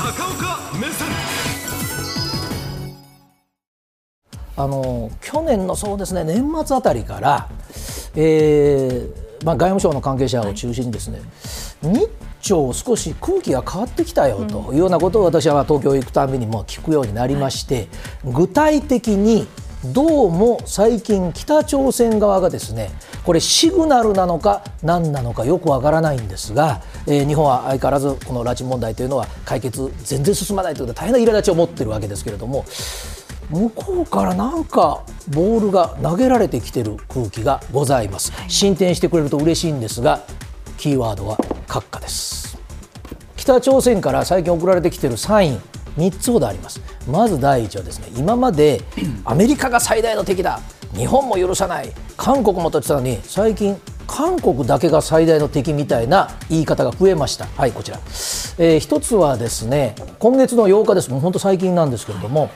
高岡目線。あの去年のそうですね年末あたりから、えーまあ、外務省の関係者を中心にですね、日朝少し空気が変わってきたよというようなことを私は東京行くたびにも聞くようになりまして、具体的にどうも最近、北朝鮮側がですねこれ、シグナルなのか何なのかよくわからないんですが、えー、日本は相変わらずこの拉致問題というのは解決、全然進まないということで大変な苛立ちを持っているわけですけれども、向こうからなんかボールが投げられてきてる空気がございます、進展してくれると嬉しいんですが、キーワードは閣下です。北朝鮮から最近送られてきているサイン3つほどあります。まず第一はですね今までアメリカが最大の敵だ日本も許さない。韓国もと言ってたのに最近韓国だけが最大の敵みたいな言い方が増えました。はいこちら、えー、一つはですね今月の8日です。もう本当最近なんですけれども、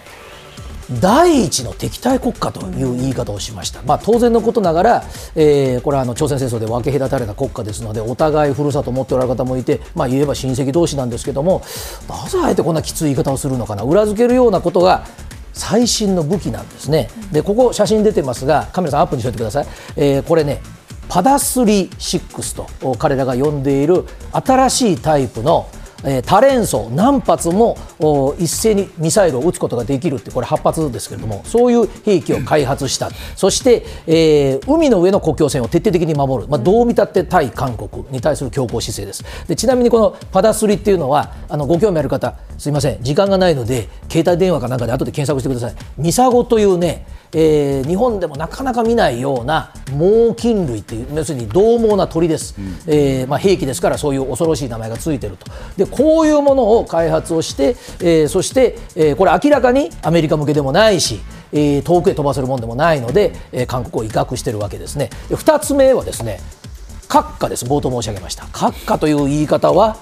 第一の敵対国家という言い方をしました、まあ、当然のことながら、えー、これはあの朝鮮戦争で分け隔たれた国家ですのでお互いふるさとを持っておられる方もいて、まあ、言えば親戚同士なんですけれどもなぜあえてこんなきつい言い方をするのかな。裏付けるようなことが最新の武器なんですね。でここ写真出てますがカメラさんアップにしといてください、えー、これねパダスリ6と彼らが呼んでいる新しいタイプのえ、多連装何発も一斉にミサイルを撃つことができるってこれ8発ですけれどもそういう兵器を開発した。そして、えー、海の上の国境線を徹底的に守る、まあ、どう見たって対韓国に対する強硬姿勢です。でちなみにこのパダスリっていうのはあのご興味ある方すいません。時間がないので携帯電話かなんかで後で検索してください。ミサゴというねえー、日本でもなかなか見ないような猛禽類という要するに獰猛な鳥です、うん、えー、まあ、兵器ですからそういう恐ろしい名前がついてると。でこういうものを開発をして、えー、そして、えー、これ明らかにアメリカ向けでもないしえー、遠くへ飛ばせるものでもないので、えー、韓国を威嚇しているわけですね。で2つ目はですね閣下です。冒頭申し上げました。閣下という言い方は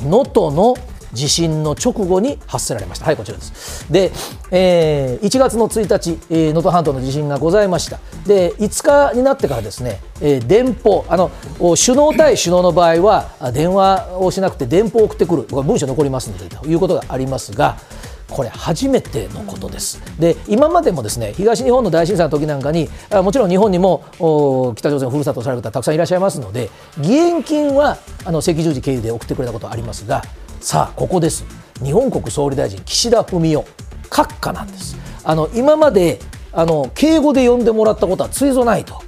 能登の地震の直後に発せられました。はい、こちらです。で、えー、1月の1日、えー、能登半島の地震がございました。で、5日になってからですね、えー、電報、あの首脳対首脳の場合は電話をしなくて電報を送ってくる、これ文書残りますのでということがありますが。これ初めてのことです。で今までもですね東日本の大震災の時なんかにもちろん日本にも北朝鮮ふるさとされる方たくさんいらっしゃいますので義援金はあの赤十字経由で送ってくれたことありますがさあここです。日本国総理大臣岸田文雄。閣下なんです。あの今まであの敬語で呼んでもらったことはついぞないと。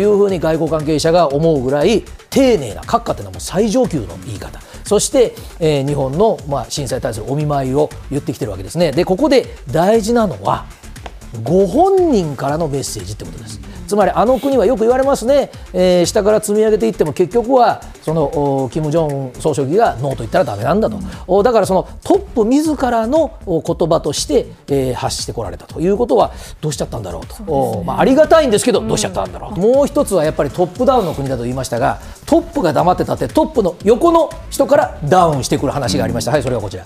いうふうに外交関係者が思うぐらい丁寧な閣下というのはもう最上級の言い方。そして、えー、日本の、まあ、震災に対するお見舞いを言ってきてるわけですね。でここで大事なのはご本人からのメッセージってことです。つまりあの国はよく言われますね、えー、下から積み上げていっても結局はその金正恩総書記がノーと言ったらだめなんだと、うん、だからそのトップ自らの言葉として、えー、発してこられたと。いうことはどうしちゃったんだろうと、ね、まあ、ありがたいんですけど、どうしちゃったんだろうと、もう一つはやっぱりトップダウンの国だと言いましたがトップが黙ってたってトップの横の人からダウンしてくる話がありました、うん、はいそれがこちら、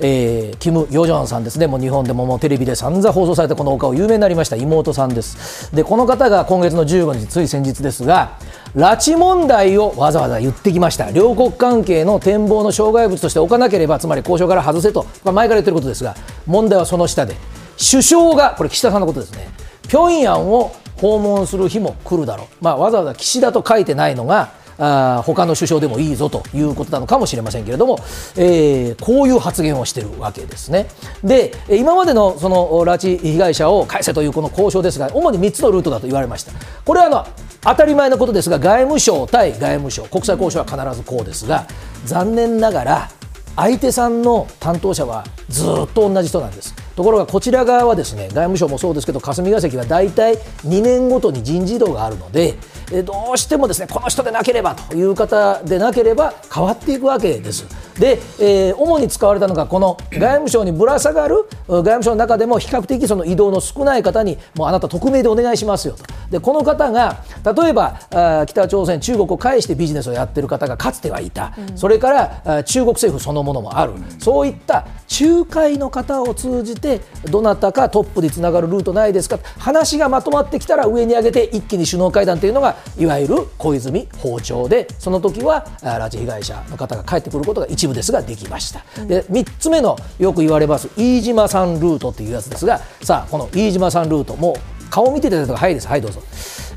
えー、キム・ヨジョンさんですね。もう日本でももうテレビで散々放送されたこのお顔有名になりました妹さんです。でこの方が今月の15日つい先日ですが拉致問題をわざわざ言ってきました。両国関係の展望の障害物として置かなければつまり交渉から外せと、まあ、前から言ってることですが問題はその下で首相がこれ岸田さんのことですね。平壌を訪問する日も来るだろう、まあ、わざわざ岸田と書いてないのがあ他の首相でもいいぞということなのかもしれませんけれども、えー、こういう発言をしているわけですね。で今までのその拉致被害者を返せというこの交渉ですが主に3つのルートだと言われました。これはあの当たり前のことですが外務省対外務省国際交渉は必ずこうですが残念ながら相手さんの担当者はずっと同じ人なんです。ところがこちら側はですね外務省もそうですけど霞が関は大体2年ごとに人事異動があるのでどうしてもですねこの人でなければという方でなければ変わっていくわけです。で、えー、主に使われたのがこの外務省にぶら下がる外務省の中でも比較的その移動の少ない方にもうあなた匿名でお願いしますよと。でこの方が例えばあ北朝鮮中国を介してビジネスをやってる方がかつてはいた、うん、それからあ中国政府そのものもある、うん、そういった仲介の方を通じてどなたかトップにつながるルートないですか？話がまとまってきたら上に上げて一気に首脳会談というのがいわゆる小泉訪朝でその時は拉致被害者の方が帰ってくることが一一部ですができました、で3つ目のよく言われます飯島さんルートっていうやつですがさあこの飯島さんルートもう顔見ていただいたはいです。はいどうぞ、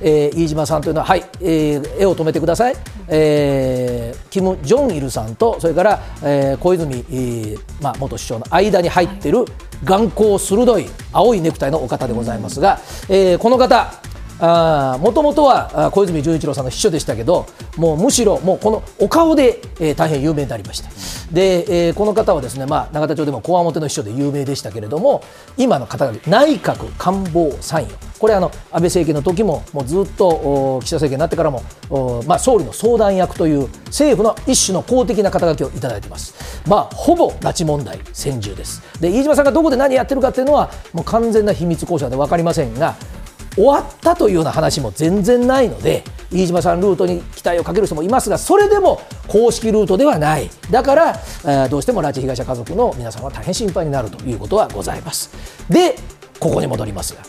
えー、飯島さんというのははい、えー、絵を止めてください、えー、キム・ジョンイルさんとそれから、えー、小泉、えーまあ、元首相の間に入っている眼光鋭い青いネクタイのお方でございますが、えー、この方もともとは小泉純一郎さんの秘書でしたけどもうむしろもうこのお顔で、えー、大変有名になりました。で、えー、この方はですね、まあ、永田町でもこわもての秘書で有名でしたけれども今の方が内閣官房参与。これあの安倍政権の時ももうずっと岸田政権になってからもまあ、総理の相談役という政府の一種の公的な肩書きをいただいています、まあ、ほぼ拉致問題専従です。で飯島さんがどこで何やってるかっていうのはもう完全な秘密交渉で分かりませんが終わったというような話も全然ないので飯島さんルートに期待をかける人もいますがそれでも公式ルートではない。だから、えー、どうしても拉致被害者家族の皆さんは大変心配になるということはございます。でここに戻りますが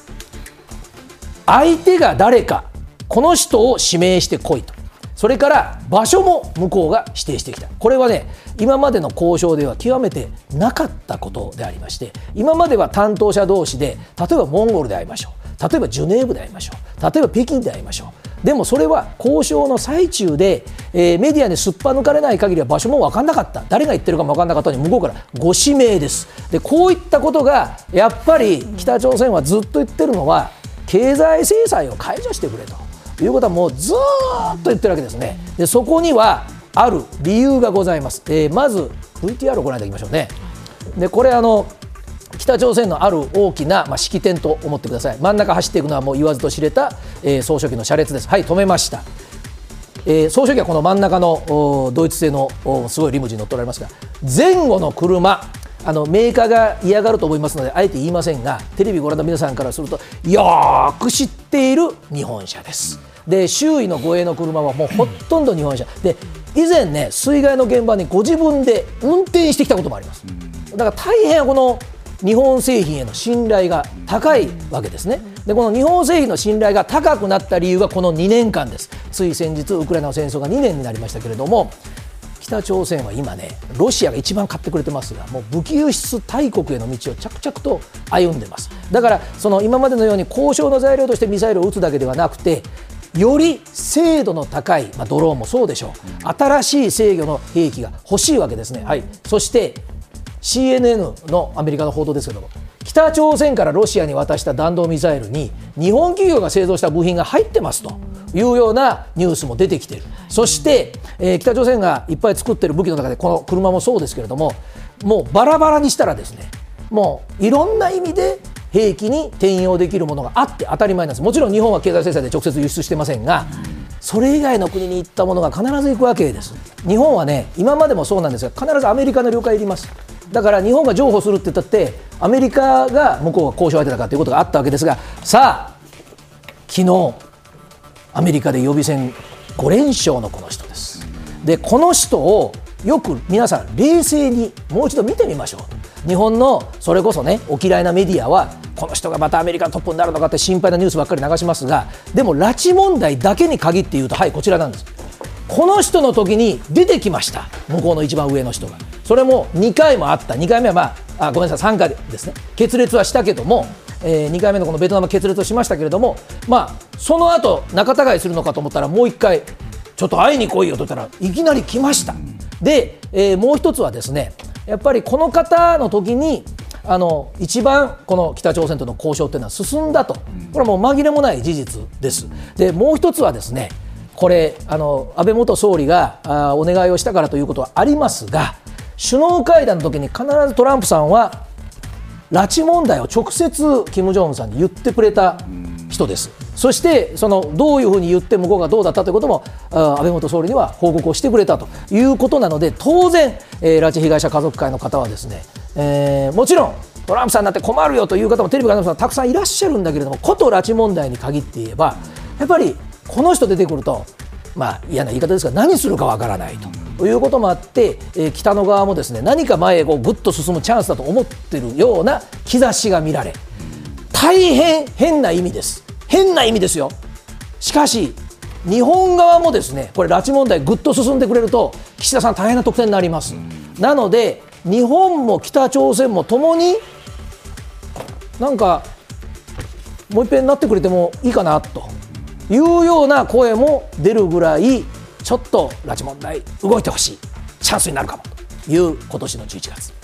相手が誰かこの人を指名してこいと。それから場所も向こうが指定してきた。これはね今までの交渉では極めてなかったことでありまして今までは担当者同士で例えばモンゴルで会いましょう。例えばジュネーブで会いましょう。例えば北京で会いましょう。でもそれは交渉の最中で、えー、メディアにすっぱ抜かれない限りは場所も分かんなかった。誰が言ってるかも分かんなかったのに向こうからご指名です。でこういったことがやっぱり北朝鮮はずっと言ってるのは経済制裁を解除してくれと。いうことはもうずっと言ってるわけですね。でそこにはある理由がございます、えー、まず VTR をご覧いただきましょうね。でこれあの北朝鮮のある大きな、まあ、式典と思ってください。真ん中走っていくのはもう言わずと知れた、えー、総書記の車列です。はい止めました、えー、総書記はこの真ん中のドイツ製のすごいリムジン乗っておられますが前後の車あのメーカーが嫌がると思いますのであえて言いませんがテレビご覧の皆さんからするとよく知っている日本車です。で周囲の護衛の車はもうほとんど日本車。で以前ね水害の現場にご自分で運転してきたこともあります。だから大変この日本製品への信頼が高いわけですね。でこの日本製品の信頼が高くなった理由がこの2年間です。つい先日ウクライナの戦争が2年になりましたけれども北朝鮮は今ねロシアが一番買ってくれてますがもう武器輸出大国への道を着々と歩んでますだからその今までのように交渉の材料としてミサイルを撃つだけではなくてより精度の高い、まあ、ドローンもそうでしょう新しい制御の兵器が欲しいわけですね、はい、そして CNN のアメリカの報道ですけども北朝鮮からロシアに渡した弾道ミサイルに日本企業が製造した部品が入ってますというようなニュースも出てきている。そして、えー、北朝鮮がいっぱい作っている武器の中でこの車もそうですけれどももうバラバラにしたらですねもういろんな意味で兵器に転用できるものがあって当たり前なんです。もちろん日本は経済制裁で直接輸出してませんがそれ以外の国に行ったものが必ず行くわけです。日本はね今までもそうなんですが必ずアメリカの了解いります。だから日本が譲歩するって言ったってアメリカが向こうが交渉相手だかということがあったわけですがさあ昨日アメリカで予備選5連勝のこの人です。でこの人をよく皆さん冷静にもう一度見てみましょう。日本のそれこそねお嫌いなメディアはこの人がまたアメリカのトップになるのかって心配なニュースばっかり流しますがでも拉致問題だけに限って言うとはいこちらなんです。この人の時に出てきました。向こうの一番上の人が。それも2回もあった。2回目はまああごめんなさい3回ですね。決裂はしたけども、えー、2回目のこのベトナム決裂をしましたけれどもまあその後仲違いするのかと思ったらもう1回ちょっと会いに来いよと言ったらいきなり来ました。で、えー、もう一つはですねやっぱりこの方の時にあの一番この北朝鮮との交渉というのは進んだと。これはもう紛れもない事実です。でもう一つはですねこれあの安倍元総理があお願いをしたからということはありますが首脳会談の時に必ずトランプさんは拉致問題を直接金正恩さんに言ってくれた人です。そしてそのどういうふうに言って向こうがどうだったということも安倍元総理には報告をしてくれたということなので当然、えー、拉致被害者家族会の方はですね、えー、もちろんトランプさんになって困るよという方もテレビからたくさんいらっしゃるんだけれどもこと拉致問題に限って言えばやっぱりこの人出てくるとまあ嫌な言い方ですが何するかわからないと。ということもあって、え、北の側もですね何か前へこうぐっと進むチャンスだと思ってるような兆しが見られ大変変な意味です。変な意味ですよ。しかし日本側もですねこれ拉致問題ぐっと進んでくれると岸田さん大変な得点になります。なので日本も北朝鮮もともになんかもう一遍なってくれてもいいかなというような声も出るぐらいちょっと拉致問題動いてほしい。チャンスになるかも。という今年の11月。